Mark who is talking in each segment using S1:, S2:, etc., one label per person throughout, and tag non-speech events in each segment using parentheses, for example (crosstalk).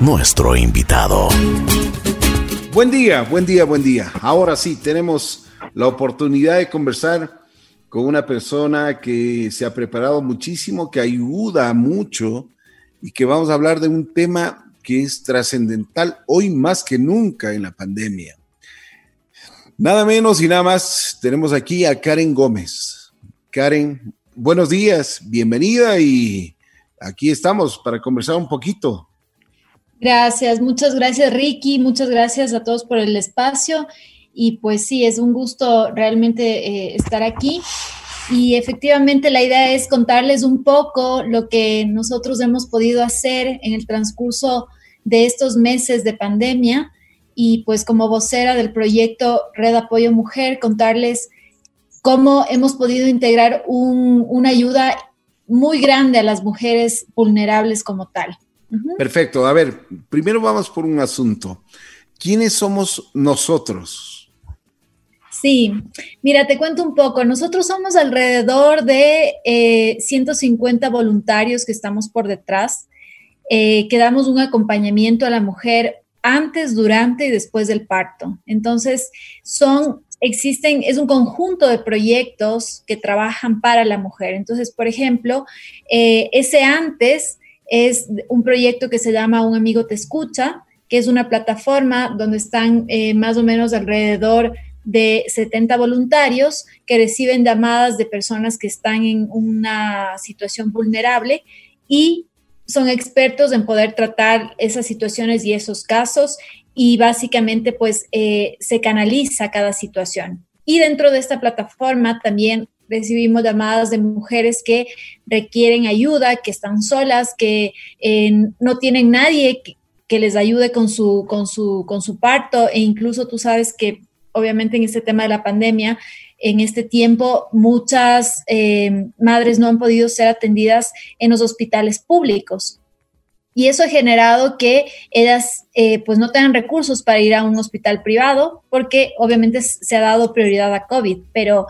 S1: nuestro invitado.
S2: Buen día, buen día, buen día. Ahora sí, tenemos la oportunidad de conversar con una persona que se ha preparado muchísimo, que ayuda mucho y que vamos a hablar de un tema que es trascendental hoy más que nunca en la pandemia. Nada menos y nada más, tenemos aquí a Karen Gómez. Karen, buenos días, bienvenida y aquí estamos para conversar un poquito.
S3: Gracias, muchas gracias Ricky, muchas gracias a todos por el espacio y pues sí, es un gusto realmente eh, estar aquí. Y efectivamente la idea es contarles un poco lo que nosotros hemos podido hacer en el transcurso de estos meses de pandemia y pues como vocera del proyecto Red Apoyo Mujer, contarles cómo hemos podido integrar una ayuda muy grande a las mujeres vulnerables como tal.
S2: Perfecto. A ver, primero vamos por un asunto. ¿Quiénes somos nosotros?
S3: Sí, mira, te cuento un poco. Nosotros somos alrededor de 150 eh, voluntarios que estamos por detrás, eh, que damos un acompañamiento a la mujer antes, durante y después del parto. Entonces, son existen, es un conjunto de proyectos que trabajan para la mujer. Entonces, por ejemplo, eh, ese antes es un proyecto que se llama Un amigo te escucha, que es una plataforma donde están eh, más o menos alrededor de 70 voluntarios que reciben llamadas de personas que están en una situación vulnerable y son expertos en poder tratar esas situaciones y esos casos y básicamente pues eh, se canaliza cada situación. Y dentro de esta plataforma también recibimos llamadas de mujeres que requieren ayuda, que están solas, que eh, no tienen nadie que, les ayude con su, con, su, con su parto e incluso tú sabes que obviamente en este tema de la pandemia, en este tiempo muchas eh, madres no han podido ser atendidas en los hospitales públicos. Y eso ha generado que ellas eh, pues no tengan recursos para ir a un hospital privado porque obviamente se ha dado prioridad a COVID. Pero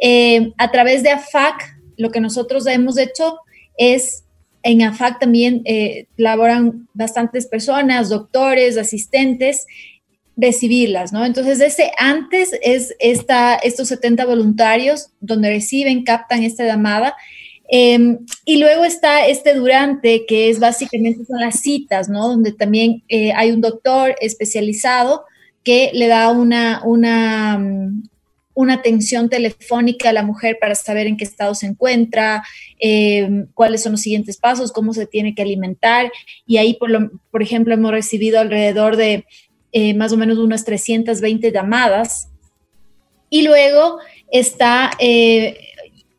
S3: eh, a través de AFAC, lo que nosotros hemos hecho es, en AFAC también eh, laboran bastantes personas, doctores, asistentes, recibirlas, ¿no? Entonces, ese antes es esta, estos 70 voluntarios donde reciben, captan esta llamada Em, y luego está este durante, que es básicamente son las citas, ¿no? Donde también eh, hay un doctor especializado que le da una, una, mm, una atención telefónica a la mujer para saber en qué estado se encuentra, em, cuáles son los siguientes pasos, cómo se tiene que alimentar. Y ahí, por, lo, por ejemplo, hemos recibido alrededor de eh, más o menos unas 320 llamadas. Y luego está eh,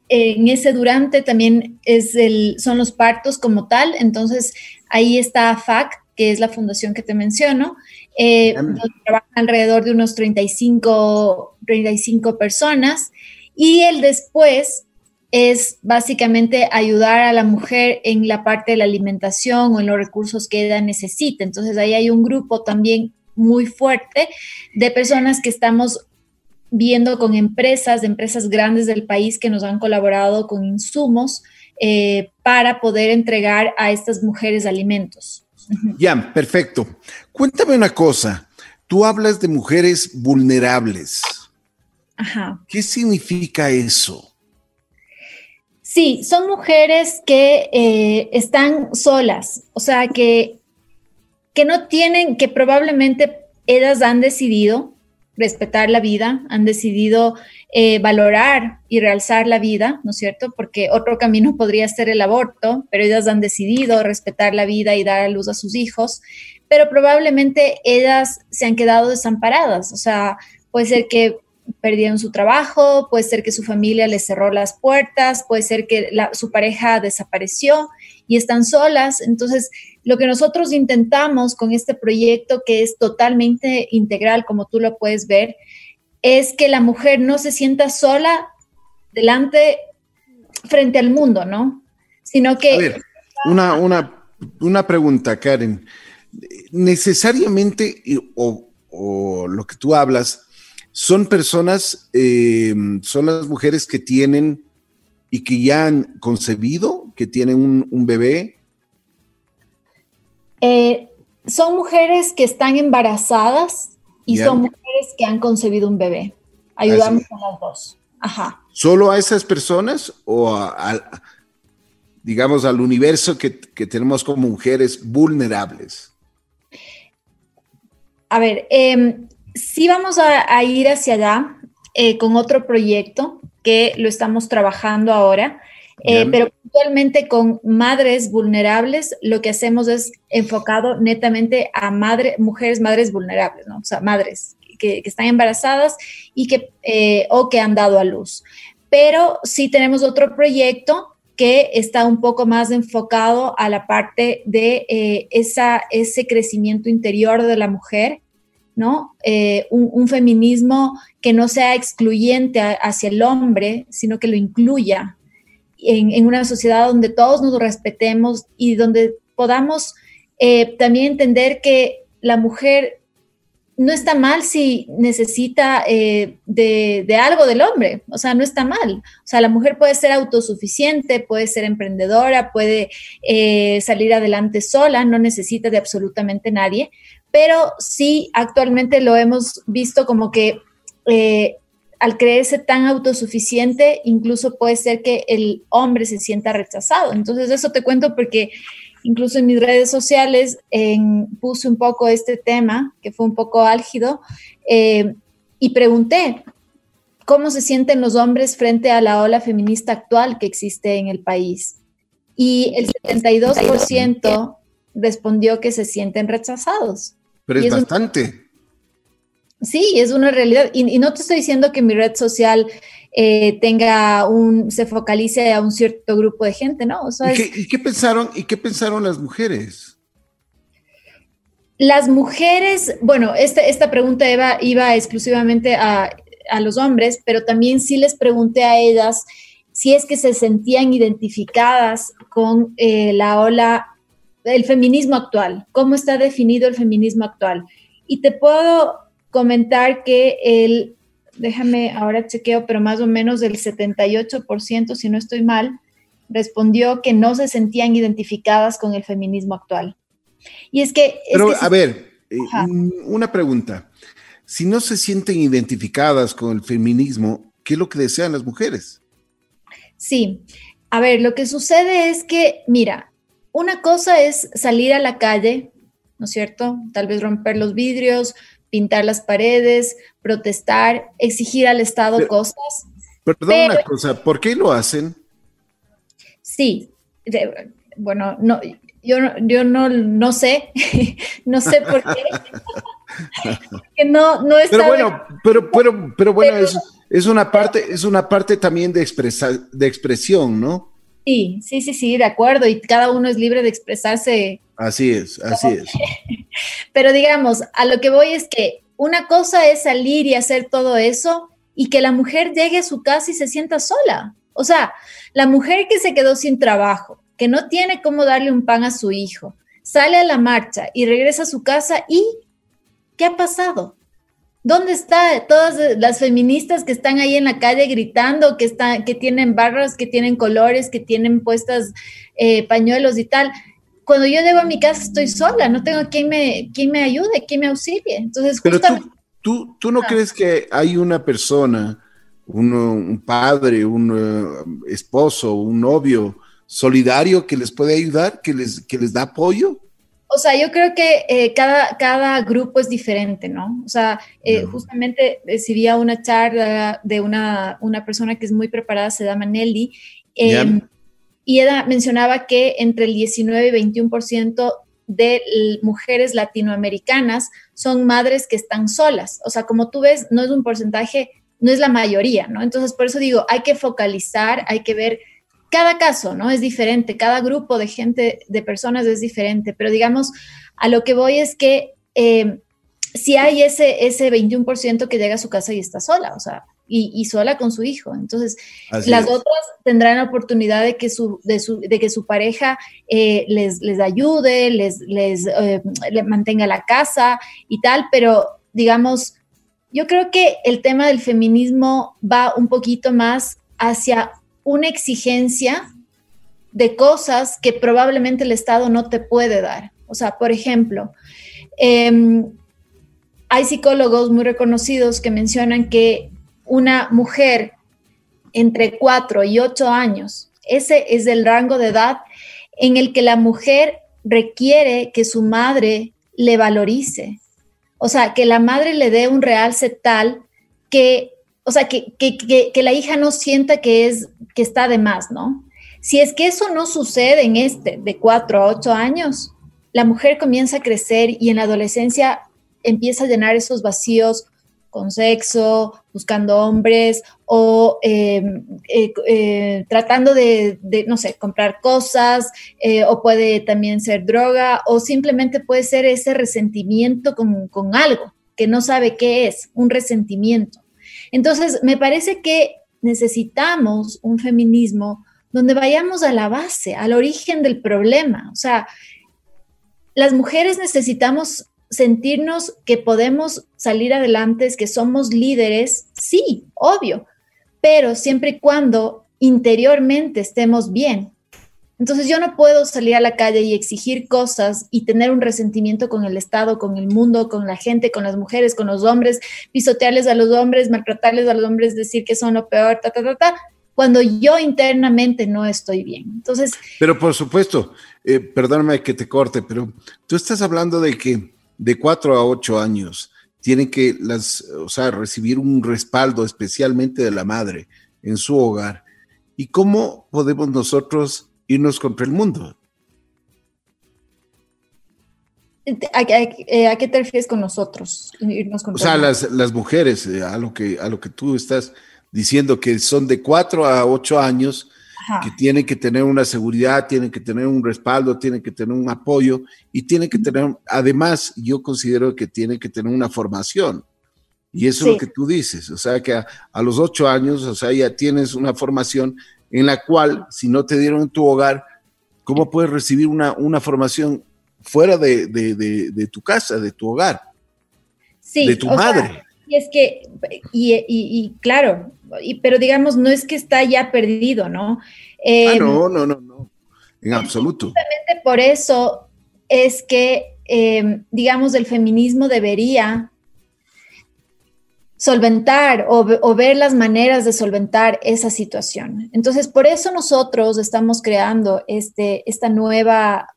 S3: en ese durante también es el, son los partos como tal, entonces ahí está FAC, que es la fundación que te menciono, eh, donde trabajan alrededor de unos 35, 35 personas, y el después es básicamente ayudar a la mujer en la parte de la alimentación o en los recursos que ella necesita. Entonces ahí hay un grupo también muy fuerte de personas que estamos viendo con empresas, empresas grandes del país que nos han colaborado con insumos eh, para poder entregar a estas mujeres alimentos.
S2: Ya, perfecto. Cuéntame una cosa. Tú hablas de mujeres vulnerables. Ajá. ¿Qué significa eso?
S3: Sí, son mujeres que eh, están solas, o sea, que, que no tienen, que probablemente ellas han decidido respetar la vida, han decidido eh, valorar y realzar la vida, ¿no es cierto? Porque otro camino podría ser el aborto, pero ellas han decidido respetar la vida y dar a luz a sus hijos, pero probablemente ellas se han quedado desamparadas, o sea, puede ser que perdieron su trabajo, puede ser que su familia les cerró las puertas, puede ser que su pareja desapareció y están solas. Entonces, lo que nosotros intentamos con este proyecto, que es totalmente integral, como tú lo puedes ver, es que la mujer no se sienta sola delante, frente al mundo, ¿no? Sino que...
S2: A ver, una, una, una pregunta, Karen. Necesariamente, o, o lo que tú hablas, son personas, eh, son las mujeres que tienen y que ya han concebido, que tienen un, bebé.
S3: Eh, son mujeres que están embarazadas y son mujeres que han concebido un bebé. Ayudamos a las dos. Ajá.
S2: ¿Solo a esas personas o a, digamos, al universo que, tenemos como mujeres vulnerables?
S3: A ver, eh, sí vamos a, ir hacia allá eh, con otro proyecto que lo estamos trabajando ahora. Eh, pero actualmente con madres vulnerables, lo que hacemos es enfocado netamente a madre, mujeres, madres vulnerables, ¿no? O sea, madres que, están embarazadas y que, eh, o que han dado a luz. Pero sí tenemos otro proyecto que está un poco más enfocado a la parte de eh, esa, ese crecimiento interior de la mujer, ¿no? un, feminismo que no sea excluyente hacia el hombre, sino que lo incluya, en, una sociedad donde todos nos respetemos y donde podamos eh, también entender que la mujer no está mal si necesita eh, de, algo del hombre, o sea, no está mal. O sea, la mujer puede ser autosuficiente, puede ser emprendedora, puede eh, salir adelante sola, no necesita de absolutamente nadie, pero sí actualmente lo hemos visto como que al creerse tan autosuficiente, incluso puede ser que el hombre se sienta rechazado. Entonces, eso te cuento porque incluso en mis redes sociales puse un poco este tema, que fue un poco álgido, eh, y pregunté, ¿cómo se sienten los hombres frente a la ola feminista actual que existe en el país? Y el 72% respondió que se sienten rechazados.
S2: Pero es, bastante.
S3: Sí, es una realidad. Y, no te estoy diciendo que mi red social eh, tenga un, se focalice a un cierto grupo de gente, ¿no?
S2: ¿Y, qué, pensaron, ¿Y qué pensaron las mujeres?
S3: Las mujeres, bueno, esta, esta pregunta iba, iba exclusivamente a, los hombres, pero también sí les pregunté a ellas si es que se sentían identificadas con eh, la ola, el feminismo actual, cómo está definido el feminismo actual. Y te puedo comentar que el, déjame ahora chequeo, pero más o menos del 78%, si no estoy mal, respondió que no se sentían identificadas con el feminismo actual. Y es que...
S2: Pero, a ver, eh, una pregunta. Si no se sienten identificadas con el feminismo, ¿qué es lo que desean las mujeres?
S3: Sí, a ver, lo que sucede es que, mira, una cosa es salir a la calle, ¿no es cierto? Tal vez romper los vidrios, pintar las paredes, protestar, exigir al Estado cosas.
S2: Perdón una cosa, ¿por qué lo hacen?
S3: Sí, bueno, no, yo, yo no, no sé, (laughs) no sé por qué. (laughs) no, no está
S2: pero bueno, pero, pero, pero bueno, es, es, una parte, es una parte también de, de expresión, ¿no?
S3: Sí, sí, sí, sí, de acuerdo, y cada uno es libre de expresarse
S2: Así es, así es. (laughs)
S3: Pero digamos, a lo que voy es que una cosa es salir y hacer todo eso y que la mujer llegue a su casa y se sienta sola. O sea, la mujer que se quedó sin trabajo, que no tiene cómo darle un pan a su hijo, sale a la marcha y regresa a su casa y ¿qué ha pasado? ¿Dónde están todas las feministas que están ahí en la calle gritando, que, están, que tienen barras, que tienen colores, que tienen puestas eh, pañuelos y tal? cuando yo llego a mi casa estoy sola, no tengo quien me, quien me ayude, quien me auxilie. Entonces,
S2: Pero tú, tú, no ah. crees que hay una persona, un, padre, un uh, esposo, un novio solidario que les puede ayudar, que les, que les da apoyo?
S3: O sea, yo creo que eh, cada, cada grupo es diferente, ¿no? O sea, eh, justamente recibía una charla de una, una persona que es muy preparada, se llama Nelly, eh, y ella mencionaba que entre el 19 y 21% de mujeres latinoamericanas son madres que están solas. O sea, como tú ves, no es un porcentaje, no es la mayoría, ¿no? Entonces, por eso digo, hay que focalizar, hay que ver cada caso, ¿no? Es diferente, cada grupo de gente, de personas es diferente, pero digamos, a lo que voy es que eh, si hay ese, ese 21% que llega a su casa y está sola, o sea, y, sola con su hijo. Entonces, las otras tendrán la oportunidad de que su, de, que su pareja eh, les, les, ayude, les, les eh, mantenga la casa y tal, pero digamos, yo creo que el tema del feminismo va un poquito más hacia una exigencia de cosas que probablemente el Estado no te puede dar. O sea, por ejemplo, em, hay psicólogos muy reconocidos que mencionan que una mujer entre 4 y 8 años, ese es el rango de edad en el que la mujer requiere que su madre le valorice. O sea, que la madre le dé un realce tal que, o sea, que, que, la hija no sienta que, es, que está de más, ¿no? Si es que eso no sucede en este de 4 a 8 años, la mujer comienza a crecer y en la adolescencia empieza a llenar esos vacíos con sexo, buscando hombres o em, eh, eh, tratando de, no sé, comprar cosas eh, o puede también ser droga o simplemente puede ser ese resentimiento con, con algo que no sabe qué es, un resentimiento. Entonces, me parece que necesitamos un feminismo donde vayamos a la base, al origen del problema. O sea, las mujeres necesitamos sentirnos que podemos salir adelante, que somos líderes, sí, obvio, pero siempre y cuando interiormente estemos bien. Entonces yo no puedo salir a la calle y exigir cosas y tener un resentimiento con el Estado, con el mundo, con la gente, con las mujeres, con los hombres, pisotearles a los hombres, maltratarles a los hombres, decir que son lo peor, ta, ta, ta, ta, cuando yo internamente no estoy bien. Entonces...
S2: Pero por supuesto, eh, perdóname que te corte, pero tú estás hablando de que de cuatro a ocho años tienen que las, o sea, recibir un respaldo especialmente de la madre en su hogar. ¿Y cómo podemos nosotros irnos contra el mundo?
S3: ¿A, qué te refieres con nosotros?
S2: o sea, las, las, mujeres, eh, a, lo que, a lo que tú estás diciendo, que son de cuatro a ocho años, que tienen que tener una seguridad, tienen que tener un respaldo, tienen que tener un apoyo y tienen que tener, además, yo considero que tienen que tener una formación. Y eso es lo que tú dices, o sea que a, los ocho años, o sea, ya tienes una formación en la cual, si no te dieron en tu hogar, ¿cómo puedes recibir una, una formación fuera de, de, tu casa, de tu hogar?
S3: Sí, de tu madre. y es que, y, y, y claro, pero digamos, no es que está ya perdido, ¿no?
S2: ah, em, no, no, no, no, en absoluto.
S3: Justamente por eso es que, em, digamos, el feminismo debería solventar o, ver las maneras de solventar esa situación. Entonces, por eso nosotros estamos creando este, esta nueva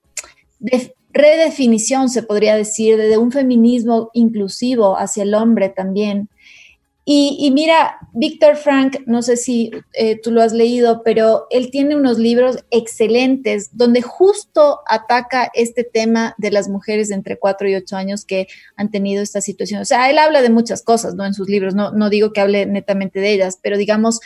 S3: redefinición, se podría decir, de un feminismo inclusivo hacia el hombre también, y, mira, Víctor Frank, no sé si eh, tú lo has leído, pero él tiene unos libros excelentes donde justo ataca este tema de las mujeres de entre 4 y 8 años que han tenido esta situación. O sea, él habla de muchas cosas, ¿no? En sus libros, no, no digo que hable netamente de ellas, pero digamos,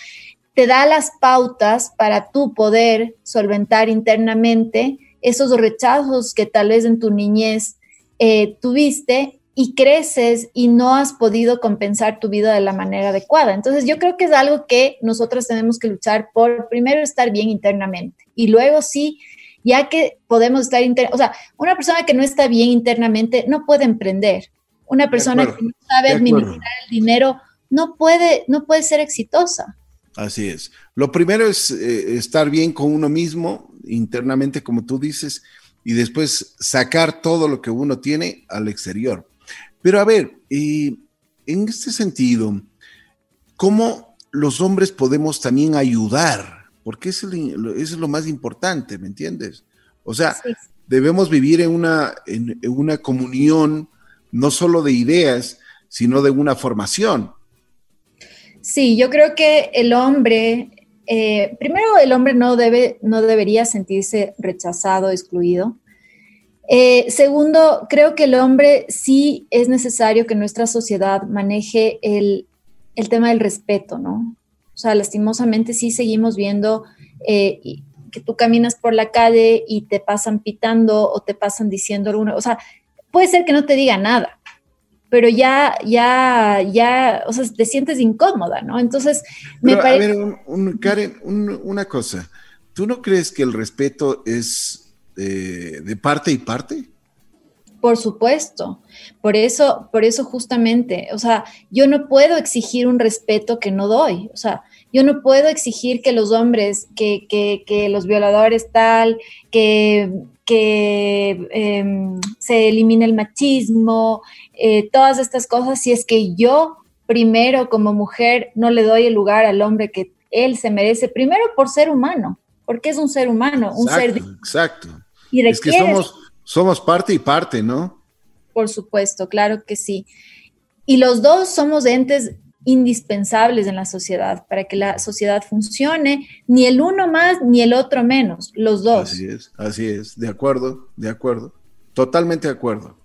S3: te da las pautas para tú poder solventar internamente esos rechazos que tal vez en tu niñez eh, tuviste y creces y no has podido compensar tu vida de la manera adecuada. Entonces yo creo que es algo que nosotros tenemos que luchar por primero estar bien internamente y luego sí, ya que podemos estar internamente, o sea, una persona que no está bien internamente no puede emprender. Una persona que no sabe administrar el dinero no puede, no puede ser exitosa.
S2: Así es. Lo primero es eh, estar bien con uno mismo internamente, como tú dices, y después sacar todo lo que uno tiene al exterior. Pero a ver, en este sentido, ¿cómo los hombres podemos también ayudar? Porque eso es lo más importante, ¿me entiendes? O sea, debemos vivir en una, en, una comunión no solo de ideas, sino de una formación.
S3: Sí, yo creo que el hombre, eh, primero el hombre no, debe, no debería sentirse rechazado, excluido. Eh, segundo, creo que el hombre sí es necesario que nuestra sociedad maneje el, tema del respeto, ¿no? O sea, lastimosamente sí seguimos viendo eh, que tú caminas por la calle y te pasan pitando o te pasan diciendo alguna, o sea, puede ser que no te diga nada, pero ya, ya, ya, o sea, te sientes incómoda, ¿no? Entonces,
S2: me parece... A ver, Karen, una cosa, ¿tú no crees que el respeto es de, parte y parte?
S3: Por supuesto. Por eso, por eso justamente, o sea, yo no puedo exigir un respeto que no doy. O sea, Yo no puedo exigir que los hombres, que, que, los violadores tal, que, que em, se elimine el machismo, eh, todas estas cosas, si es que yo primero como mujer no le doy el lugar al hombre que él se merece, primero por ser humano, porque es un ser humano, un ser...
S2: Exacto. Y es que somos, somos parte y parte, ¿no?
S3: Por supuesto, claro que sí. Y los dos somos entes indispensables en la sociedad para que la sociedad funcione, ni el uno más ni el otro menos, los dos.
S2: Así es, así es, de acuerdo, de acuerdo, totalmente de acuerdo.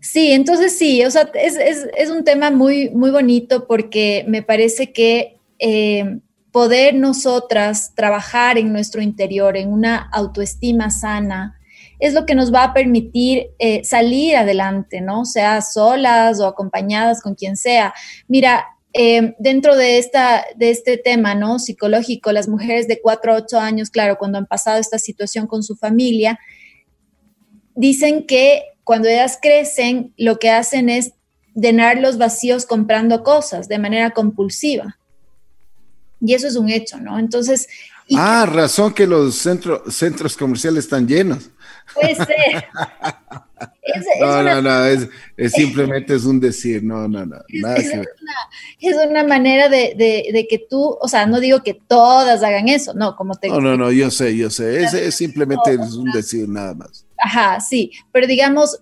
S3: Sí, entonces sí, o sea, es, un tema muy, muy bonito porque me parece que eh, poder nosotras trabajar en nuestro interior, en una autoestima sana, es lo que nos va a permitir eh, salir adelante, ¿no? Sea solas o acompañadas con quien sea. Mira, eh, dentro de, esta, de este tema, ¿no? Psicológico, las mujeres de 4 a 8 años, claro, cuando han pasado esta situación con su familia, dicen que cuando ellas crecen, lo que hacen es llenar los vacíos comprando cosas de manera compulsiva. Y eso es un hecho, ¿no? Entonces...
S2: Ah, razón que los centros comerciales están llenos.
S3: Puede ser. (laughs)
S2: no, no, no, es, (laughs) simplemente es un decir, no, no, no.
S3: Es, una, manera de, que tú, o sea, no digo que todas hagan eso, no, como te
S2: No, no, no, yo sé, yo sé, es, simplemente es un decir nada más.
S3: Ajá, sí, pero digamos,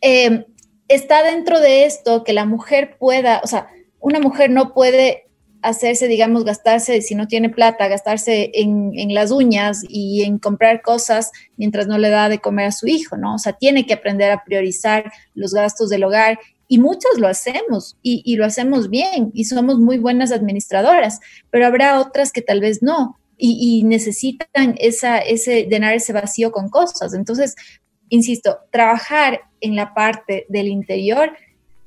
S3: em, está dentro de esto que la mujer pueda, o sea, una mujer no puede hacerse, digamos, gastarse, si no tiene plata, gastarse en, las uñas y en comprar cosas mientras no le da de comer a su hijo, ¿no? O sea, tiene que aprender a priorizar los gastos del hogar y muchas lo hacemos y, lo hacemos bien y somos muy buenas administradoras, pero habrá otras que tal vez no y, necesitan esa, ese, llenar ese vacío con cosas. Entonces, insisto, trabajar en la parte del interior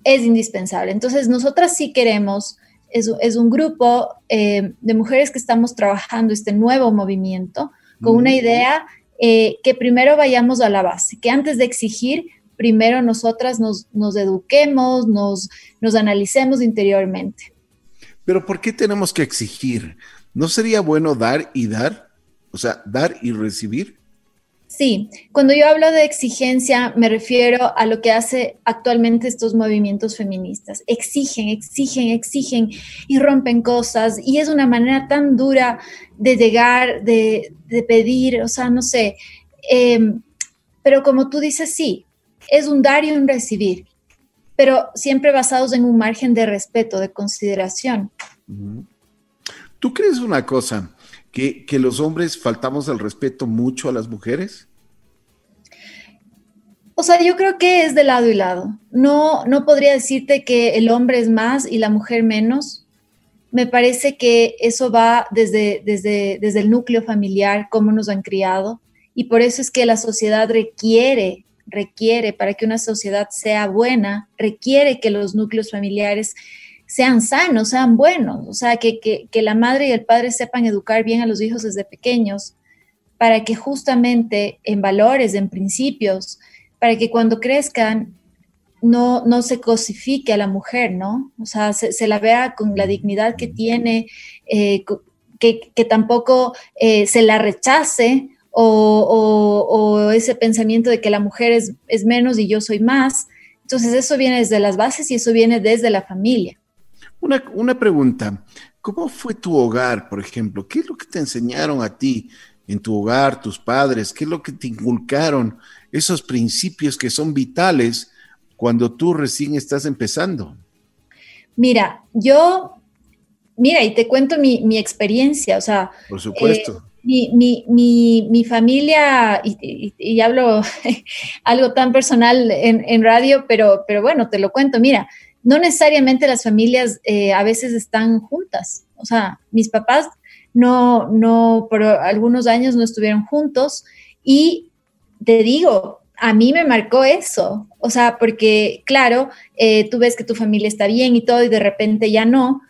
S3: es indispensable. Entonces, nosotras sí queremos es, un grupo eh, de mujeres que estamos trabajando este nuevo movimiento con una idea eh, que primero vayamos a la base, que antes de exigir, primero nosotras nos, eduquemos, nos, nos analicemos interiormente.
S2: Pero ¿por qué tenemos que exigir? ¿No sería bueno dar y dar? O sea, dar y recibir.
S3: Sí, cuando yo hablo de exigencia me refiero a lo que hace actualmente estos movimientos feministas. Exigen, exigen, exigen y rompen cosas y es una manera tan dura de llegar, de, pedir, o sea, no sé. Em, pero como tú dices, sí, es un dar y un recibir, pero siempre basados en un margen de respeto, de consideración.
S2: ¿Tú crees una cosa? Que, los hombres faltamos el respeto mucho a las mujeres?
S3: O sea, yo creo que es de lado y lado. No, no podría decirte que el hombre es más y la mujer menos. Me parece que eso va desde, desde, desde el núcleo familiar, cómo nos han criado. Y por eso es que la sociedad requiere, requiere, para que una sociedad sea buena, requiere que los núcleos familiares sean sanos, sean buenos, o sea, que, la madre y el padre sepan educar bien a los hijos desde pequeños, para que justamente en valores, en principios, para que cuando crezcan no, no se cosifique a la mujer, ¿no? O sea, se, la vea con la dignidad que tiene, eh, que, tampoco eh, se la rechace o, o, ese pensamiento de que la mujer es, es menos y yo soy más. Entonces eso viene desde las bases y eso viene desde la familia.
S2: Una, pregunta, ¿cómo fue tu hogar, por ejemplo? ¿Qué es lo que te enseñaron a ti en tu hogar, tus padres? ¿Qué es lo que te inculcaron? Esos principios que son vitales cuando tú recién estás empezando.
S3: Mira, yo, mira, y te cuento mi, experiencia, o sea.
S2: Por supuesto.
S3: Eh, mi, familia, y, hablo (laughs) algo tan personal en, en, radio, pero, pero bueno, te lo cuento. Mira, no necesariamente las familias eh, a veces están juntas. O sea, mis papás no, no, por algunos años no estuvieron juntos y te digo, a mí me marcó eso. O sea, porque claro, eh, tú ves que tu familia está bien y todo y de repente ya no,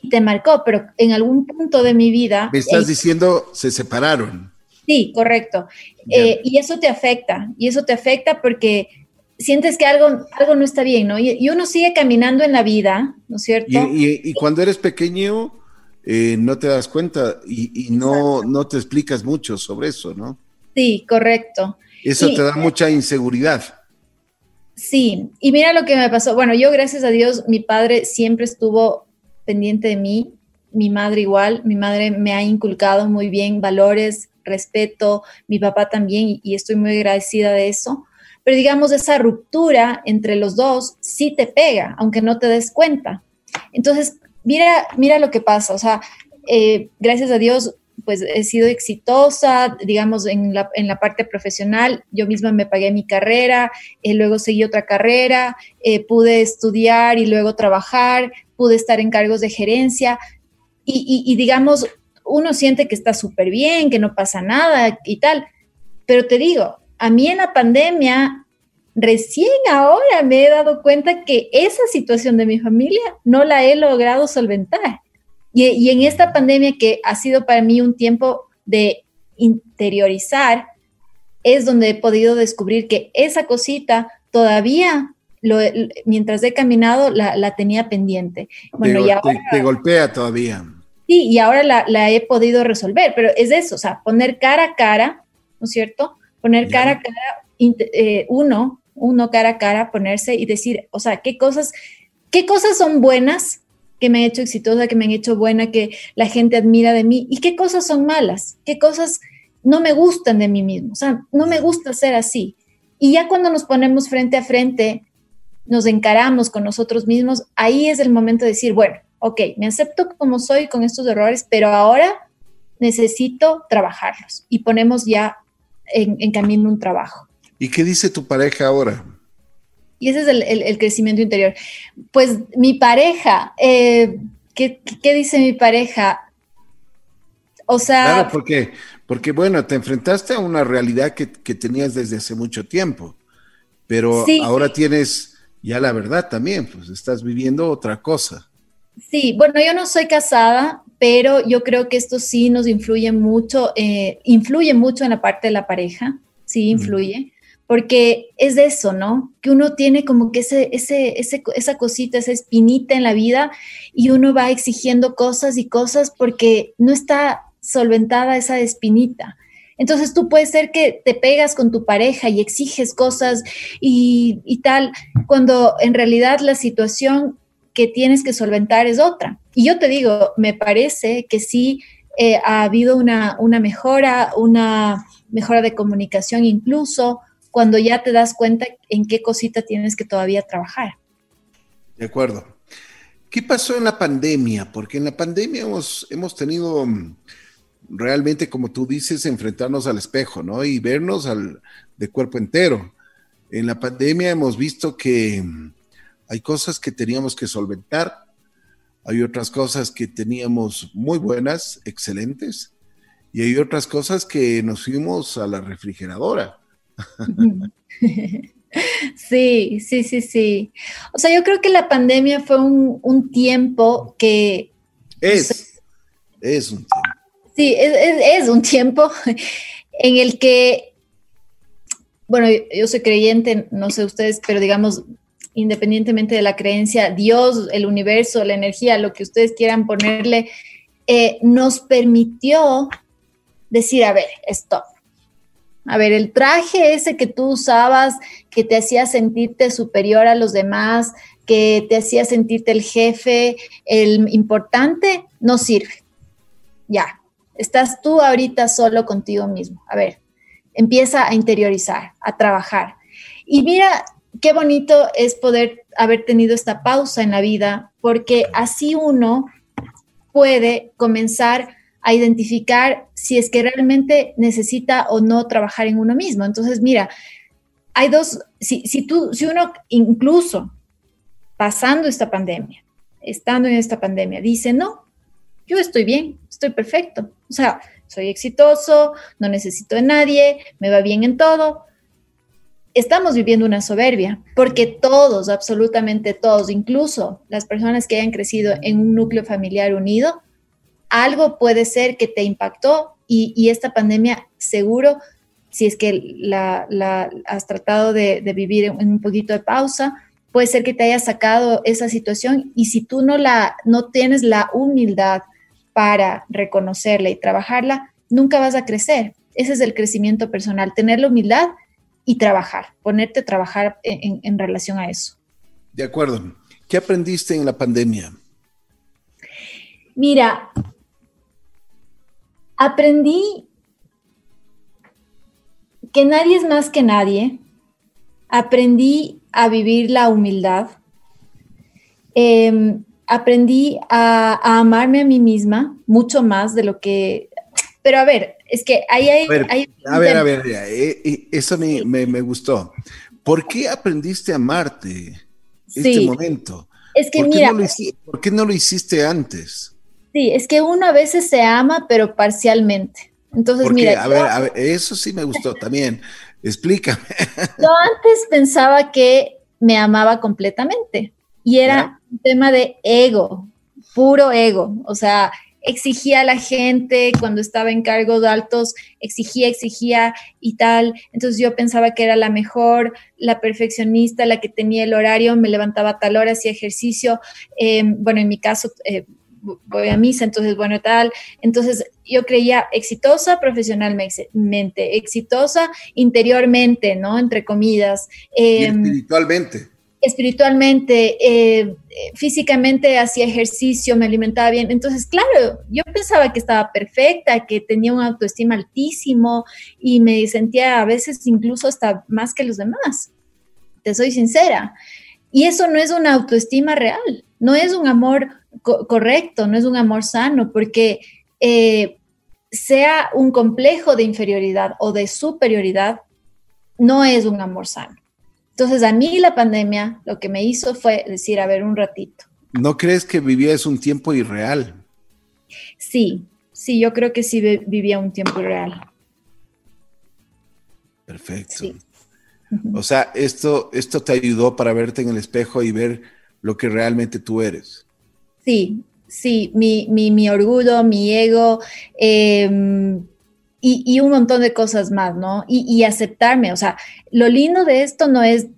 S3: y te marcó, pero en algún punto de mi vida...
S2: Me estás diciendo, se separaron.
S3: Sí, correcto. Eh, y eso te afecta, y eso te afecta porque sientes que algo, algo no está bien, ¿no? Y, uno sigue caminando en la vida, ¿no es cierto?
S2: Y, cuando eres pequeño, eh, no te das cuenta y, no, no te explicas mucho sobre eso, ¿no?
S3: Sí, correcto.
S2: Eso te da mucha inseguridad.
S3: Sí, y mira lo que me pasó. Bueno, yo gracias a Dios, mi padre siempre estuvo pendiente de mí, mi madre igual, mi madre me ha inculcado muy bien valores, respeto, mi papá también, y estoy muy agradecida de eso. Pero digamos, esa ruptura entre los dos sí te pega, aunque no te des cuenta. Entonces, mira, mira lo que pasa. O sea, eh, gracias a Dios, pues he sido exitosa, digamos, en la, en la parte profesional. Yo misma me pagué mi carrera, eh, luego seguí otra carrera, eh, pude estudiar y luego trabajar, pude estar en cargos de gerencia. Y, y digamos, uno siente que está súper bien, que no pasa nada y tal. Pero te digo, a mí en la pandemia, recién ahora me he dado cuenta que esa situación de mi familia no la he logrado solventar. Y, en esta pandemia que ha sido para mí un tiempo de interiorizar, es donde he podido descubrir que esa cosita todavía, mientras he caminado, la, tenía pendiente.
S2: Bueno, te, y ahora, te, golpea todavía.
S3: Sí, y ahora la, la, he podido resolver, pero es eso, o sea, poner cara a cara, ¿no es cierto? Poner cara a cara, eh, uno, uno cara a cara, ponerse y decir, o sea, qué cosas, qué cosas son buenas que me han hecho exitosa, que me han hecho buena, que la gente admira de mí, y qué cosas son malas, qué cosas no me gustan de mí mismo, o sea, no me gusta ser así. Y ya cuando nos ponemos frente a frente, nos encaramos con nosotros mismos, ahí es el momento de decir, bueno, ok, me acepto como soy con estos errores, pero ahora necesito trabajarlos. Y ponemos ya en, camino un trabajo.
S2: ¿Y qué dice tu pareja ahora?
S3: Y ese es el, crecimiento interior. Pues mi pareja, eh, ¿qué, dice mi pareja? O sea...
S2: Claro, porque, porque bueno, te enfrentaste a una realidad que, tenías desde hace mucho tiempo, pero ahora tienes ya la verdad también, pues estás viviendo otra cosa.
S3: Sí, bueno, yo no soy casada, pero yo creo que esto sí nos influye mucho, eh, influye mucho en la parte de la pareja, sí influye, porque es de eso, ¿no? Que uno tiene como que ese, ese, esa cosita, esa espinita en la vida y uno va exigiendo cosas y cosas porque no está solventada esa espinita. Entonces tú puedes ser que te pegas con tu pareja y exiges cosas y, y tal, cuando en realidad la situación que tienes que solventar es otra. Y yo te digo, me parece que sí eh, ha habido una, una mejora, una mejora de comunicación incluso cuando ya te das cuenta en qué cosita tienes que todavía trabajar.
S2: De acuerdo. ¿Qué pasó en la pandemia? Porque en la pandemia hemos, hemos tenido mm, realmente, como tú dices, enfrentarnos al espejo, ¿no? Y vernos al, de cuerpo entero. En la pandemia hemos visto que mm, hay cosas que teníamos que solventar, hay otras cosas que teníamos muy buenas, excelentes, y hay otras cosas que nos fuimos a la refrigeradora. (laughs)
S3: Sí, sí, sí, sí. O sea, yo creo que la pandemia fue un, tiempo que...
S2: Es, es un tiempo.
S3: Sí, es, es, un tiempo (laughs) en el que, bueno, yo soy creyente, no sé ustedes, pero digamos, independientemente de la creencia, Dios, el universo, la energía, lo que ustedes quieran ponerle, eh, nos permitió decir, a ver, stop. A ver, el traje ese que tú usabas, que te hacía sentirte superior a los demás, que te hacía sentirte el jefe, el importante, no sirve. Ya, estás tú ahorita solo contigo mismo. A ver, empieza a interiorizar, a trabajar. Y mira, qué bonito es poder haber tenido esta pausa en la vida, porque así uno puede comenzar a identificar si es que realmente necesita o no trabajar en uno mismo. Entonces, mira, hay dos, si, si tú, si uno incluso pasando esta pandemia, estando en esta pandemia, dice, no, yo estoy bien, estoy perfecto, o sea, soy exitoso, no necesito de nadie, me va bien en todo, estamos viviendo una soberbia, porque todos, absolutamente todos, incluso las personas que hayan crecido en un núcleo familiar unido, algo puede ser que te impactó y, esta pandemia seguro si es que la, has tratado de, vivir en un poquito de pausa, puede ser que te haya sacado esa situación y si tú no, la, no tienes la humildad para reconocerla y trabajarla, nunca vas a crecer. Ese es el crecimiento personal, tener la humildad y trabajar, ponerte a trabajar en relación a eso.
S2: De acuerdo. ¿Qué aprendiste en la pandemia?
S3: Mira, aprendí que nadie es más que nadie. Aprendí a vivir la humildad. Em, aprendí a, amarme a mí misma mucho más de lo que... Pero a ver, es que ahí hay...
S2: A ver, a ver, eh, eh, eso me, me, gustó. ¿Por qué aprendiste a amarte este momento?
S3: Es que mira...
S2: ¿Por qué no lo hiciste antes?
S3: Sí, es que uno a veces se ama, pero parcialmente. Entonces, mira.
S2: A ver, a ver, eso sí me gustó también. Explícame. (laughs)
S3: Yo antes pensaba que me amaba completamente y era un tema de ego, puro ego. O sea, exigía a la gente cuando estaba en cargos altos, exigía, exigía y tal. Entonces yo pensaba que era la mejor, la perfeccionista, la que tenía el horario, me levantaba a tal hora, hacía ejercicio. Em, bueno, en mi caso, eh, voy a misa, entonces, bueno, tal. Entonces, yo creía exitosa profesionalmente, exitosa interiormente, ¿no? Entre comidas.
S2: Em, espiritualmente.
S3: Espiritualmente, eh, físicamente hacía ejercicio, me alimentaba bien. Entonces, claro, yo pensaba que estaba perfecta, que tenía un autoestima altísimo y me sentía a veces incluso hasta más que los demás. Te soy sincera. Y eso no es una autoestima real, no es un amor correcto, no es un amor sano, porque eh, sea un complejo de inferioridad o de superioridad, no es un amor sano. Entonces a mí la pandemia lo que me hizo fue decir, a ver, un ratito.
S2: ¿No crees que vivías un tiempo irreal?
S3: Sí, sí, yo creo que sí vivía un tiempo irreal.
S2: Perfecto. O sea, esto, esto te ayudó para verte en el espejo y ver lo que realmente tú eres.
S3: Sí, sí, mi, mi, orgullo, mi ego em, y, un montón de cosas más, ¿no? Y, y aceptarme, o sea, lo lindo de esto no es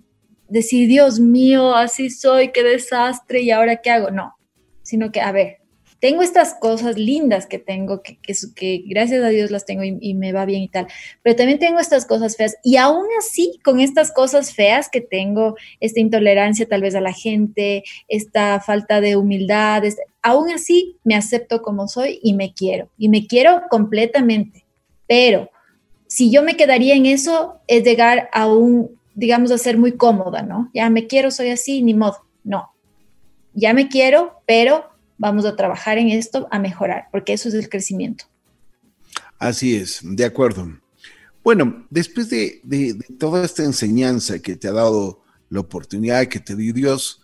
S3: decir, Dios mío, así soy, qué desastre y ahora qué hago, no, sino que, a ver, tengo estas cosas lindas que tengo, que, que, gracias a Dios las tengo y, me va bien y tal, pero también tengo estas cosas feas y aún así con estas cosas feas que tengo, esta intolerancia tal vez a la gente, esta falta de humildad, aún así me acepto como soy y me quiero y me quiero completamente, pero si yo me quedaría en eso es llegar a un, digamos, a ser muy cómoda, ¿no? Ya me quiero, soy así, ni modo, no. Ya me quiero, pero vamos a trabajar en esto, a mejorar, porque eso es el crecimiento.
S2: Así es, de acuerdo. Bueno, después de, toda esta enseñanza que te ha dado la oportunidad que te dio Dios,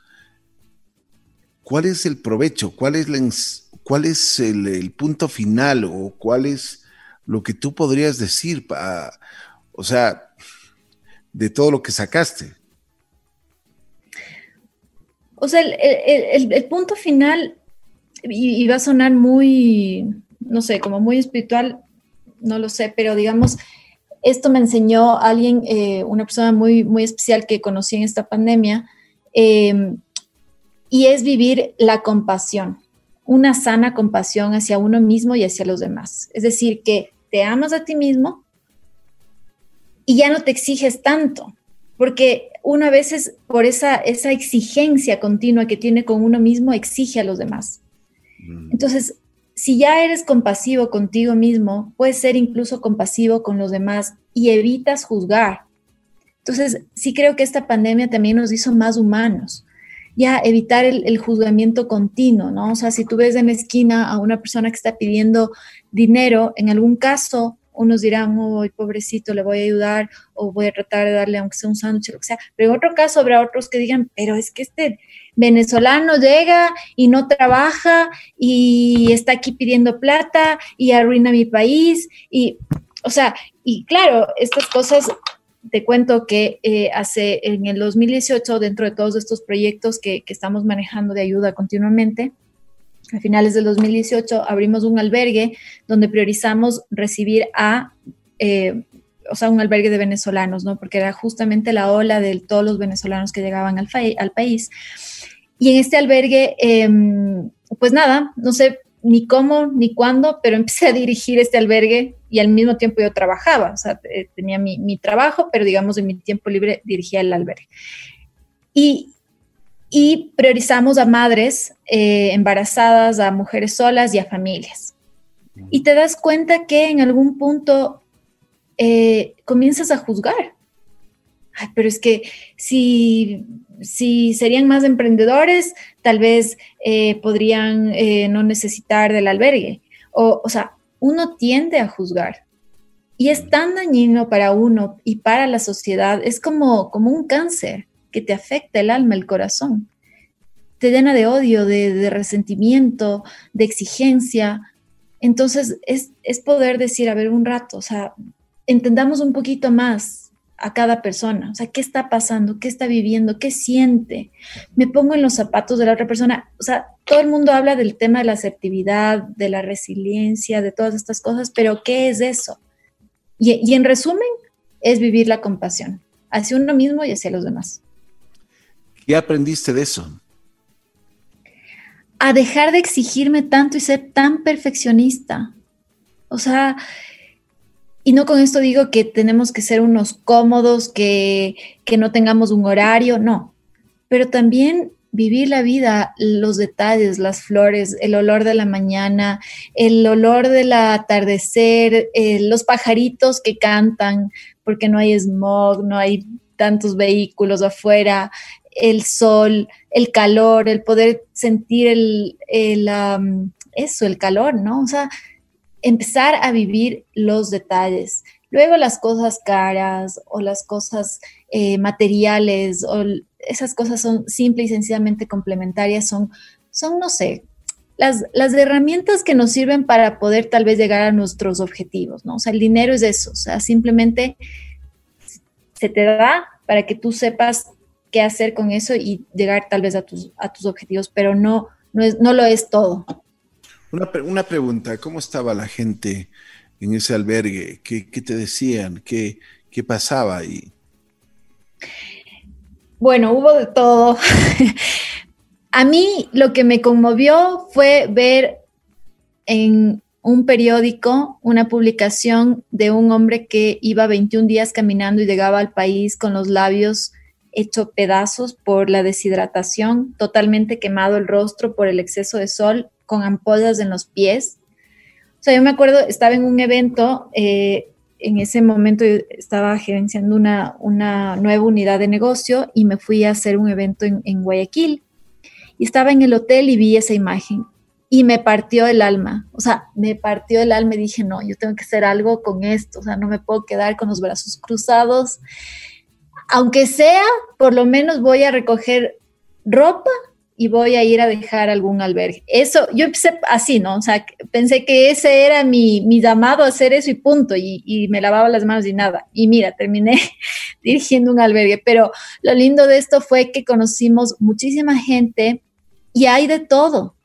S2: ¿cuál es el provecho? ¿Cuál es, cuál es el, punto final o cuál es lo que tú podrías decir, o sea, de todo lo que sacaste?
S3: O sea, el punto final y, va a sonar muy, no sé, como muy espiritual, no lo sé, pero digamos, esto me enseñó alguien, eh, una persona muy, muy especial que conocí en esta pandemia, em, y es vivir la compasión, una sana compasión hacia uno mismo y hacia los demás. Es decir, que te amas a ti mismo y ya no te exiges tanto, porque uno a veces por esa, esa exigencia continua que tiene con uno mismo exige a los demás. Mm. Entonces, si ya eres compasivo contigo mismo, puedes ser incluso compasivo con los demás y evitas juzgar. Entonces, sí creo que esta pandemia también nos hizo más humanos. Ya evitar el, juzgamiento continuo, ¿no? O sea, si tú ves en la esquina a una persona que está pidiendo dinero, en algún caso unos dirán, oh, pobrecito, le voy a ayudar o voy a tratar de darle aunque sea un sándwich, lo que sea. Pero en otro caso habrá otros que digan, pero es que este venezolano llega y no trabaja y está aquí pidiendo plata y arruina mi país. Y, o sea, y claro, estas cosas, te cuento que eh, hace en el 2018, dentro de todos estos proyectos que, estamos manejando de ayuda continuamente, a finales del 2018 abrimos un albergue donde priorizamos recibir a eh, o sea, un albergue de venezolanos, ¿no? Porque era justamente la ola de todos los venezolanos que llegaban al, país. Y en este albergue, em, pues nada, no sé ni cómo ni cuándo, pero empecé a dirigir este albergue y al mismo tiempo yo trabajaba, o sea, eh, tenía mi, mi trabajo, pero digamos en mi tiempo libre dirigía el albergue. Y, y priorizamos a madres eh, embarazadas, a mujeres solas y a familias. Y te das cuenta que en algún punto eh, comienzas a juzgar. Ay, pero es que si, si serían más emprendedores, tal vez eh, podrían no necesitar del albergue. O, o sea, uno tiende a juzgar. Y es tan dañino para uno y para la sociedad, es como, como un cáncer que te afecta el alma, el corazón. Te llena de odio, de, resentimiento, de exigencia. Entonces es, es poder decir, a ver, un rato, o sea, entendamos un poquito más a cada persona, o sea, qué está pasando, qué está viviendo, qué siente. Me pongo en los zapatos de la otra persona. O sea, todo el mundo habla del tema de la asertividad, de la resiliencia, de todas estas cosas, pero ¿qué es eso? Y, y en resumen, es vivir la compasión hacia uno mismo y hacia los demás.
S2: ¿Qué aprendiste de eso?
S3: A dejar de exigirme tanto y ser tan perfeccionista. O sea, y no con esto digo que tenemos que ser unos cómodos, que, que no tengamos un horario, no. Pero también vivir la vida, los detalles, las flores, el olor de la mañana, el olor del atardecer, eh, los pajaritos que cantan, porque no hay smog, no hay tantos vehículos afuera, el sol, el calor, el poder sentir el, eso, el calor, ¿no? O sea, empezar a vivir los detalles. Luego las cosas caras o las cosas eh, materiales o esas cosas son simple y sencillamente complementarias, son, son no sé, las, las, herramientas que nos sirven para poder tal vez llegar a nuestros objetivos, ¿no? O sea, el dinero es eso, o sea, simplemente se te da para que tú sepas qué hacer con eso y llegar tal vez a tus, a tus objetivos, pero no, no, es, no lo es todo.
S2: Una, una pregunta, ¿cómo estaba la gente en ese albergue? ¿Qué, qué te decían? ¿Qué, ¿Qué pasaba ahí?
S3: Bueno, hubo de todo. (laughs) a mí lo que me conmovió fue ver en un periódico una publicación de un hombre que iba 21 días caminando y llegaba al país con los labios hecho pedazos por la deshidratación, totalmente quemado el rostro por el exceso de sol, con ampollas en los pies. O sea, yo me acuerdo, estaba en un evento, eh, en ese momento estaba gerenciando una, una, nueva unidad de negocio y me fui a hacer un evento en, en Guayaquil. Y estaba en el hotel y vi esa imagen y me partió el alma, o sea, me partió el alma y dije, no, yo tengo que hacer algo con esto, o sea, no me puedo quedar con los brazos cruzados aunque sea, por lo menos voy a recoger ropa y voy a ir a dejar algún albergue. Eso, yo empecé así, ¿no? O sea, pensé que ese era mi, mi llamado hacer eso y punto, y, me lavaba las manos y nada. Y mira, terminé (laughs) dirigiendo un albergue, pero lo lindo de esto fue que conocimos muchísima gente y hay de todo.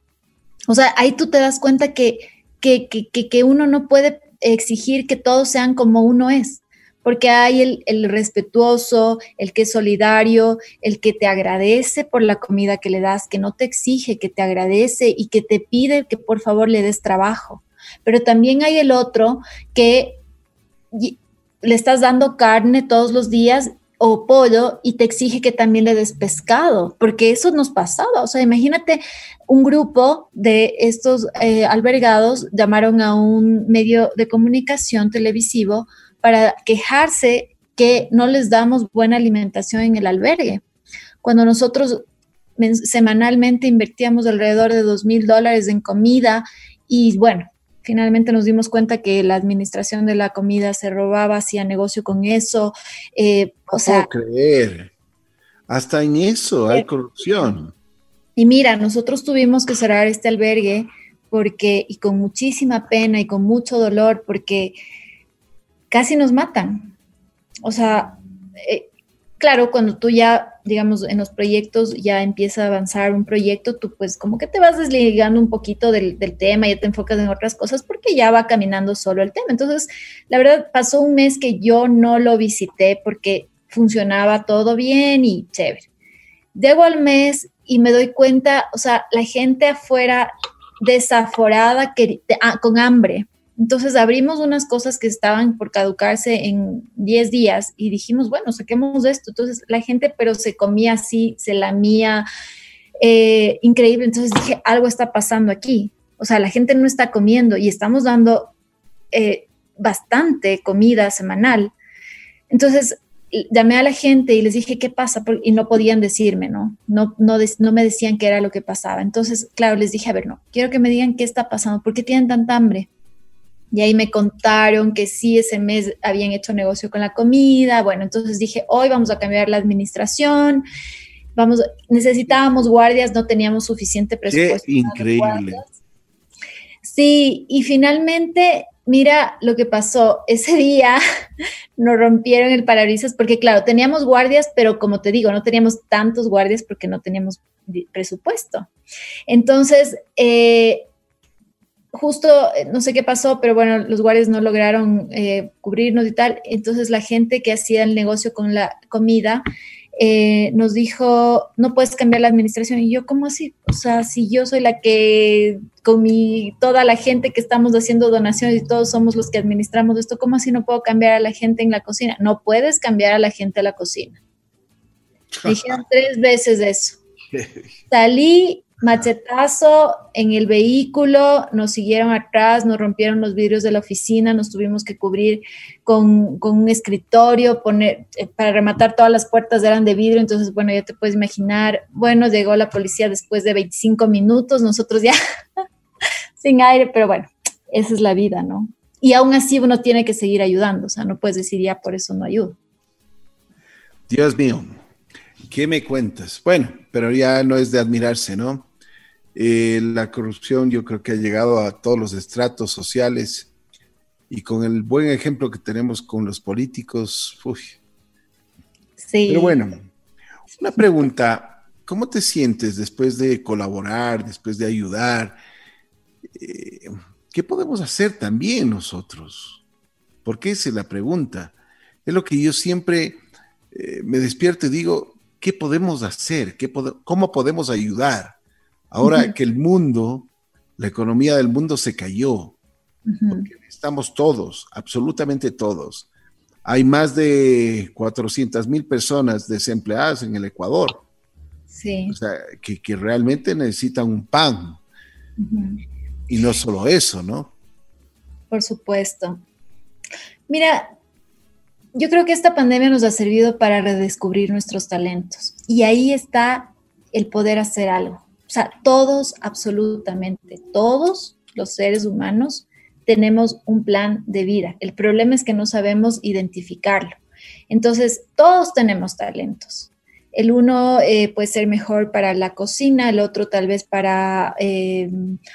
S3: O sea, ahí tú te das cuenta que, que, que, que uno no puede exigir que todos sean como uno es porque hay el, respetuoso, el que es solidario, el que te agradece por la comida que le das, que no te exige, que te agradece y que te pide que por favor le des trabajo. Pero también hay el otro que le estás dando carne todos los días o pollo y te exige que también le des pescado, porque eso nos pasaba. O sea, imagínate un grupo de estos eh, albergados llamaron a un medio de comunicación televisivo para quejarse que no les damos buena alimentación en el albergue. Cuando nosotros semanalmente invertíamos alrededor de dos mil dólares en comida y bueno, finalmente nos dimos cuenta que la administración de la comida se robaba, hacía negocio con eso.
S2: Eh, o sea, puedo creer. Hasta en eso hay corrupción.
S3: Y mira, nosotros tuvimos que cerrar este albergue porque, y con muchísima pena y con mucho dolor, porque casi nos matan. O sea, eh, claro, cuando tú ya digamos, en los proyectos ya empieza a avanzar un proyecto, tú pues como que te vas desligando un poquito del, del tema, ya te enfocas en otras cosas porque ya va caminando solo el tema. Entonces, la verdad, pasó un mes que yo no lo visité porque funcionaba todo bien y chévere. Llego al mes y me doy cuenta, o sea, la gente afuera desaforada, que, ah, con hambre. Entonces abrimos unas cosas que estaban por caducarse en 10 días y dijimos, bueno, saquemos esto. Entonces la gente, pero se comía así, se lamía, eh, increíble. Entonces dije, algo está pasando aquí. O sea, la gente no está comiendo y estamos dando eh, bastante comida semanal. Entonces llamé a la gente y les dije qué pasa y no podían decirme, ¿no? No, no, no me decían qué era lo que pasaba. Entonces, claro, les dije, a ver, no, quiero que me digan qué está pasando, por qué tienen tanta hambre. Y ahí me contaron que sí, ese mes habían hecho negocio con la comida. Bueno, entonces dije, hoy vamos a cambiar la administración. Vamos, necesitábamos guardias, no teníamos suficiente presupuesto.
S2: Qué increíble.
S3: Sí, y finalmente Mira lo que pasó. (laughs) Ese día nos rompieron el parabrisas porque, claro, teníamos guardias, pero como te digo, no teníamos tantos guardias porque no teníamos presupuesto. Entonces, eh, justo, eh, no sé qué pasó, pero bueno, los guardias no lograron eh, cubrirnos y tal. Entonces, la gente que hacía el negocio con la comida eh, nos dijo, no puedes cambiar la administración. Y yo, ¿cómo así? O sea, si yo soy la que, con mi, toda la gente que estamos haciendo donaciones y todos somos los que administramos esto, ¿cómo así no puedo cambiar a la gente en la cocina? No puedes cambiar a la gente a la cocina. (laughs) Dijeron tres veces eso. (laughs) Salí Machetazo en el vehículo, nos siguieron atrás, nos rompieron los vidrios de la oficina, nos tuvimos que cubrir con, un escritorio, poner, eh, para rematar todas las puertas eran de vidrio, entonces, bueno, ya te puedes imaginar, bueno, llegó la policía después de 25 minutos, nosotros ya (laughs) sin aire, pero bueno, esa es la vida, ¿no? Y aún así uno tiene que seguir ayudando, o sea, no puedes decir ya por eso no ayudo.
S2: Dios mío, ¿qué me cuentas? Bueno, pero ya no es de admirarse, ¿no? Eh, la corrupción yo creo que ha llegado a todos los estratos sociales y con el buen ejemplo que tenemos con los políticos, uy. Sí. Pero bueno, una pregunta, ¿cómo te sientes después de colaborar, después de ayudar? Eh, ¿Qué podemos hacer también nosotros? Porque esa es la pregunta. Es lo que yo siempre eh, me despierto y digo, ¿qué podemos hacer? ¿Qué ¿Cómo podemos ayudar? Ahora que el mundo, la economía del mundo se cayó, porque estamos todos, absolutamente todos. Hay más de 400 mil personas desempleadas en el Ecuador. Sí. O sea, que, realmente necesitan un pan. Y no solo eso, ¿no?
S3: Por supuesto. Mira, yo creo que esta pandemia nos ha servido para redescubrir nuestros talentos. Y ahí está el poder hacer algo. O sea, todos, absolutamente todos los seres humanos tenemos un plan de vida. El problema es que no sabemos identificarlo. Entonces, todos tenemos talentos. El uno eh, puede ser mejor para la cocina, el otro tal vez para eh,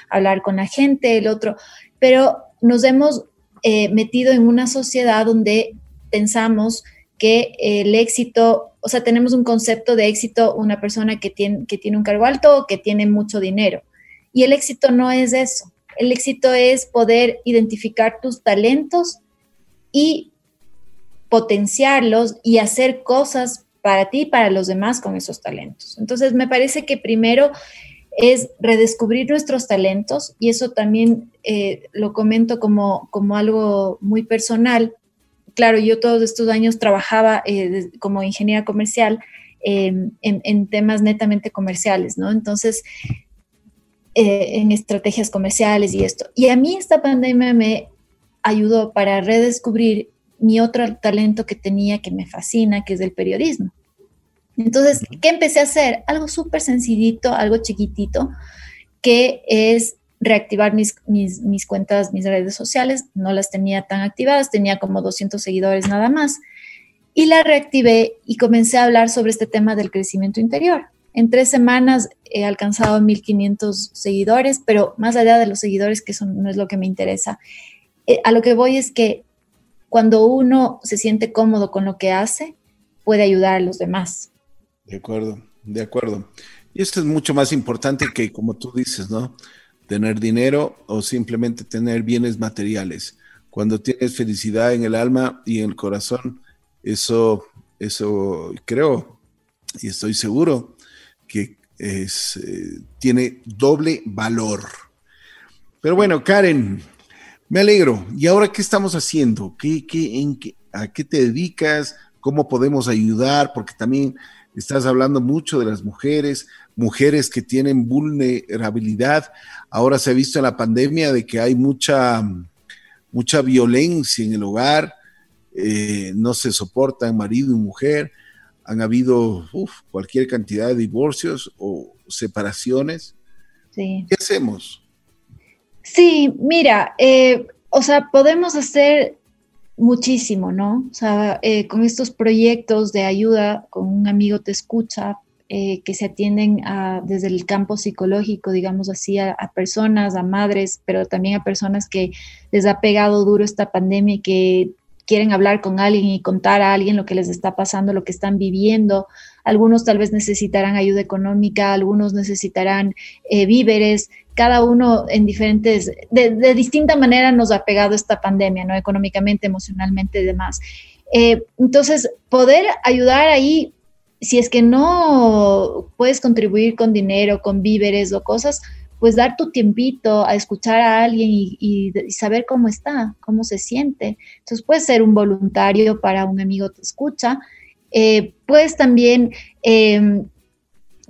S3: hablar con la gente, el otro, pero nos hemos eh, metido en una sociedad donde pensamos que el éxito o sea, tenemos un concepto de éxito, una persona que tiene, que tiene un cargo alto o que tiene mucho dinero. Y el éxito no es eso. El éxito es poder identificar tus talentos y potenciarlos y hacer cosas para ti y para los demás con esos talentos. Entonces, me parece que primero es redescubrir nuestros talentos y eso también eh, lo comento como, como algo muy personal claro, yo todos estos años trabajaba eh, como ingeniera comercial em, en, temas netamente comerciales, ¿no? Entonces, eh, en estrategias comerciales y esto. Y a mí esta pandemia me ayudó para redescubrir mi otro talento que tenía, que me fascina, que es el periodismo. Entonces, ¿qué empecé a hacer? Algo súper sencillito, algo chiquitito, que es reactivar mis, mis, cuentas, mis redes sociales. No las tenía tan activadas, tenía como 200 seguidores nada más. Y la reactivé y comencé a hablar sobre este tema del crecimiento interior. En tres semanas he alcanzado 1500 seguidores, pero más allá de los seguidores, que eso no es lo que me interesa, eh, a lo que voy es que cuando uno se siente cómodo con lo que hace, puede ayudar a los demás.
S2: De acuerdo, de acuerdo. Y esto es mucho más importante que, como tú dices, ¿no? Tener dinero o simplemente tener bienes materiales. Cuando tienes felicidad en el alma y en el corazón, eso, eso creo y estoy seguro que es, eh, tiene doble valor. Pero bueno, Karen, me alegro. ¿Y ahora qué estamos haciendo? ¿Qué, qué, en qué, ¿A qué te dedicas? ¿Cómo podemos ayudar? Porque también estás hablando mucho de las mujeres, mujeres que tienen vulnerabilidad. Ahora se ha visto en la pandemia de que hay mucha, mucha violencia en el hogar, eh, no se soportan marido y mujer han habido cualquier cantidad de divorcios o separaciones. Sí. ¿Qué hacemos?
S3: Sí, mira, eh, o sea, podemos hacer muchísimo, ¿no? O sea, eh, con estos proyectos de ayuda, con un amigo te escucha, eh, que se atienden desde el campo psicológico, digamos así, a, personas, a madres, pero también a personas que les ha pegado duro esta pandemia y que quieren hablar con alguien y contar a alguien lo que les está pasando, lo que están viviendo. Algunos tal vez necesitarán ayuda económica, algunos necesitarán eh, víveres, cada uno en diferentes, de, distinta manera nos ha pegado esta pandemia, ¿no? Económicamente, emocionalmente y demás. Eh, entonces, poder ayudar ahí, si es que no puedes contribuir con dinero, con víveres o cosas, pues dar tu tiempito a escuchar a alguien y, saber cómo está, cómo se siente. Entonces puedes ser un voluntario para un amigo te escucha. Eh, puedes también, em,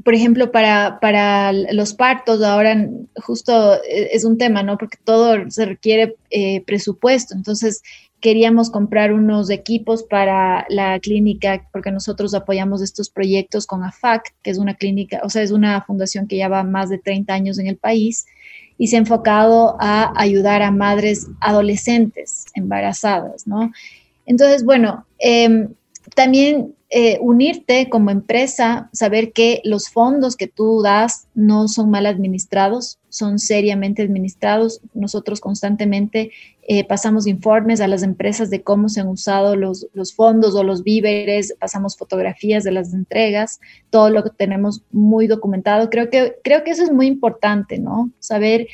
S3: por ejemplo, para, para, los partos, ahora justo eh, es un tema, ¿no? Porque todo se requiere eh, presupuesto. Entonces, queríamos comprar unos equipos para la clínica, porque nosotros apoyamos estos proyectos con AFAC, que es una clínica, o sea, es una fundación que lleva más de 30 años en el país y se ha enfocado a ayudar a madres adolescentes embarazadas, ¿no? Entonces, bueno, em, también eh, unirte como empresa, saber que los fondos que tú das no son mal administrados, son seriamente administrados. Nosotros constantemente eh, pasamos informes a las empresas de cómo se han usado los, fondos o los víveres, pasamos fotografías de las entregas, todo lo que tenemos muy documentado. Creo que, creo que eso es muy importante, ¿no? Saber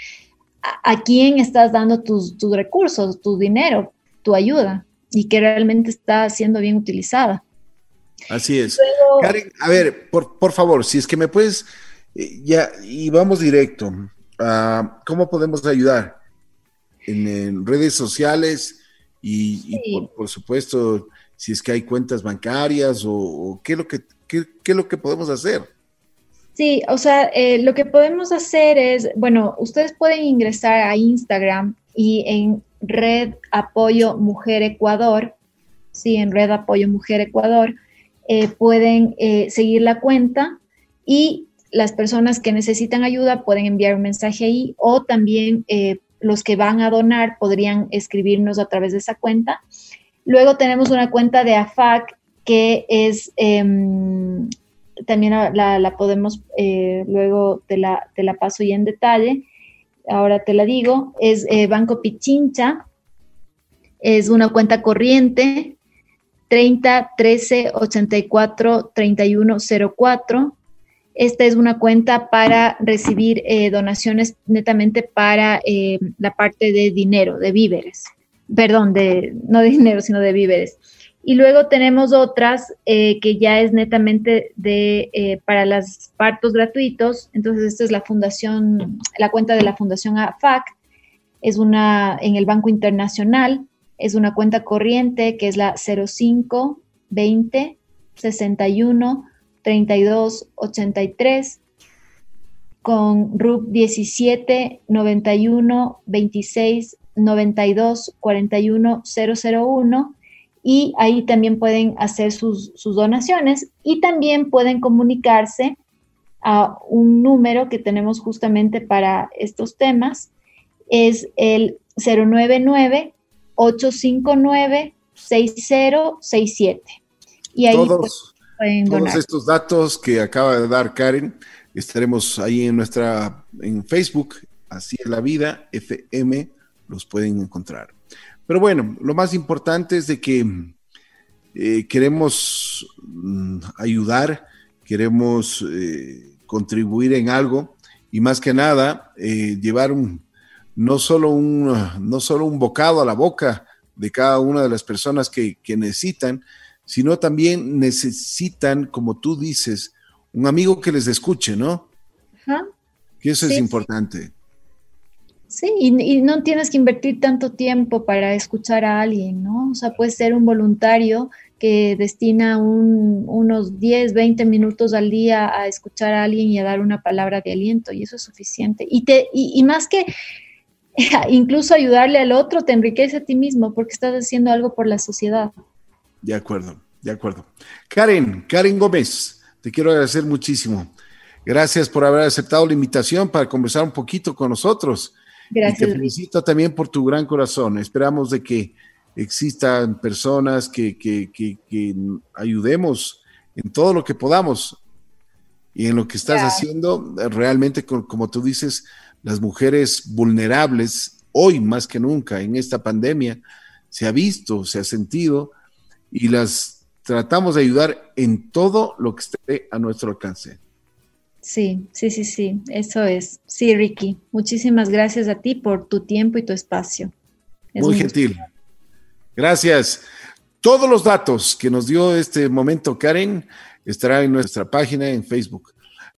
S3: a, quién estás dando tus recursos, tu dinero, tu ayuda y que realmente está siendo bien utilizada.
S2: Así es. Karen, a ver, por, favor, si es que me puedes, eh, ya, y vamos directo. Uh, ¿Cómo podemos ayudar? En, redes sociales y, por, supuesto, si es que hay cuentas bancarias o, qué, es lo que, qué, es lo que podemos hacer.
S3: Sí, o sea, eh, lo que podemos hacer es, bueno, ustedes pueden ingresar a Instagram y en Red Apoyo Mujer Ecuador, sí, en Red Apoyo Mujer Ecuador, eh, pueden eh, seguir la cuenta y las personas que necesitan ayuda pueden enviar un mensaje ahí o también eh, los que van a donar podrían escribirnos a través de esa cuenta. Luego tenemos una cuenta de AFAC que es, em, también la, podemos, luego te la, te la paso ya en detalle, ahora te la digo, es Banco Pichincha, es una cuenta corriente 30 13 84 31 04. Esta es una cuenta para recibir eh, donaciones netamente para eh, la parte de dinero, de víveres. Perdón, de, no de dinero, sino de víveres. Y luego tenemos otras eh, que ya es netamente de, para los partos gratuitos. Entonces, esta es la fundación, la cuenta de la Fundación AFAC. Es una en el Banco Internacional es una cuenta corriente que es la 05 20 61 32 83 con RUB 17 91 26 92 41 001 y ahí también pueden hacer sus, sus, donaciones y también pueden comunicarse a un número que tenemos justamente para estos temas, es el 099 859-6067. Y ahí
S2: todos, todos estos datos que acaba de dar Karen, estaremos ahí en nuestra, en Facebook, Así es la vida, FM, los pueden encontrar. Pero bueno, lo más importante es de que eh, queremos mm, ayudar, queremos eh, contribuir en algo y más que nada eh, llevar un, no, solo un, no solo un bocado a la boca de cada una de las personas que, que necesitan, sino también necesitan, como tú dices, un amigo que les escuche, ¿no? Ajá. Que eso es importante.
S3: Sí, y, no tienes que invertir tanto tiempo para escuchar a alguien, ¿no? O sea, puedes ser un voluntario que destina unos 10, 20 minutos al día a escuchar a alguien y a dar una palabra de aliento, y eso es suficiente. Y, te, y, más que (laughs) incluso ayudarle al otro, te enriquece a ti mismo porque estás haciendo algo por la sociedad.
S2: De acuerdo, de acuerdo. Karen, Karen Gómez, te quiero agradecer muchísimo. Gracias por haber aceptado la invitación para conversar un poquito con nosotros. Gracias. te felicito también por tu gran corazón. Esperamos de que existan personas que, ayudemos en todo lo que podamos y en lo que estás haciendo, realmente, como tú dices, las mujeres vulnerables, hoy más que nunca en esta pandemia, se ha visto, se ha sentido y las tratamos de ayudar en todo lo que esté a nuestro alcance.
S3: Sí, sí, sí, sí, eso es. Sí, Ricky, muchísimas gracias a ti por tu tiempo y tu espacio.
S2: Muy gentil. Gracias. Todos los datos que nos dio este momento Karen estarán en nuestra página en Facebook.